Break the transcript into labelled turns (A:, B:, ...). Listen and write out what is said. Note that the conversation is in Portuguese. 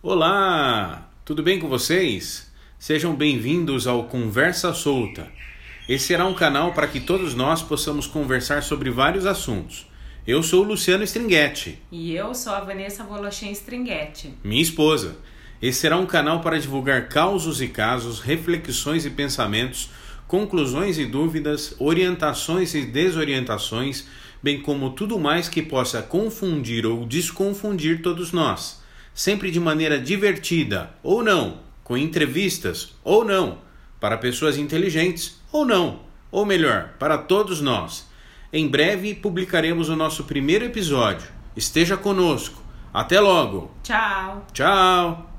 A: Olá, tudo bem com vocês? Sejam bem-vindos ao Conversa Solta. Esse será um canal para que todos nós possamos conversar sobre vários assuntos. Eu sou o Luciano Stringhetti.
B: E eu sou a Vanessa Volochem Stringhetti.
A: Minha esposa. Esse será um canal para divulgar causos e casos, reflexões e pensamentos, conclusões e dúvidas, orientações e desorientações, bem como tudo mais que possa confundir ou desconfundir todos nós sempre de maneira divertida ou não, com entrevistas ou não, para pessoas inteligentes ou não, ou melhor, para todos nós. Em breve publicaremos o nosso primeiro episódio. Esteja conosco. Até logo.
B: Tchau.
A: Tchau.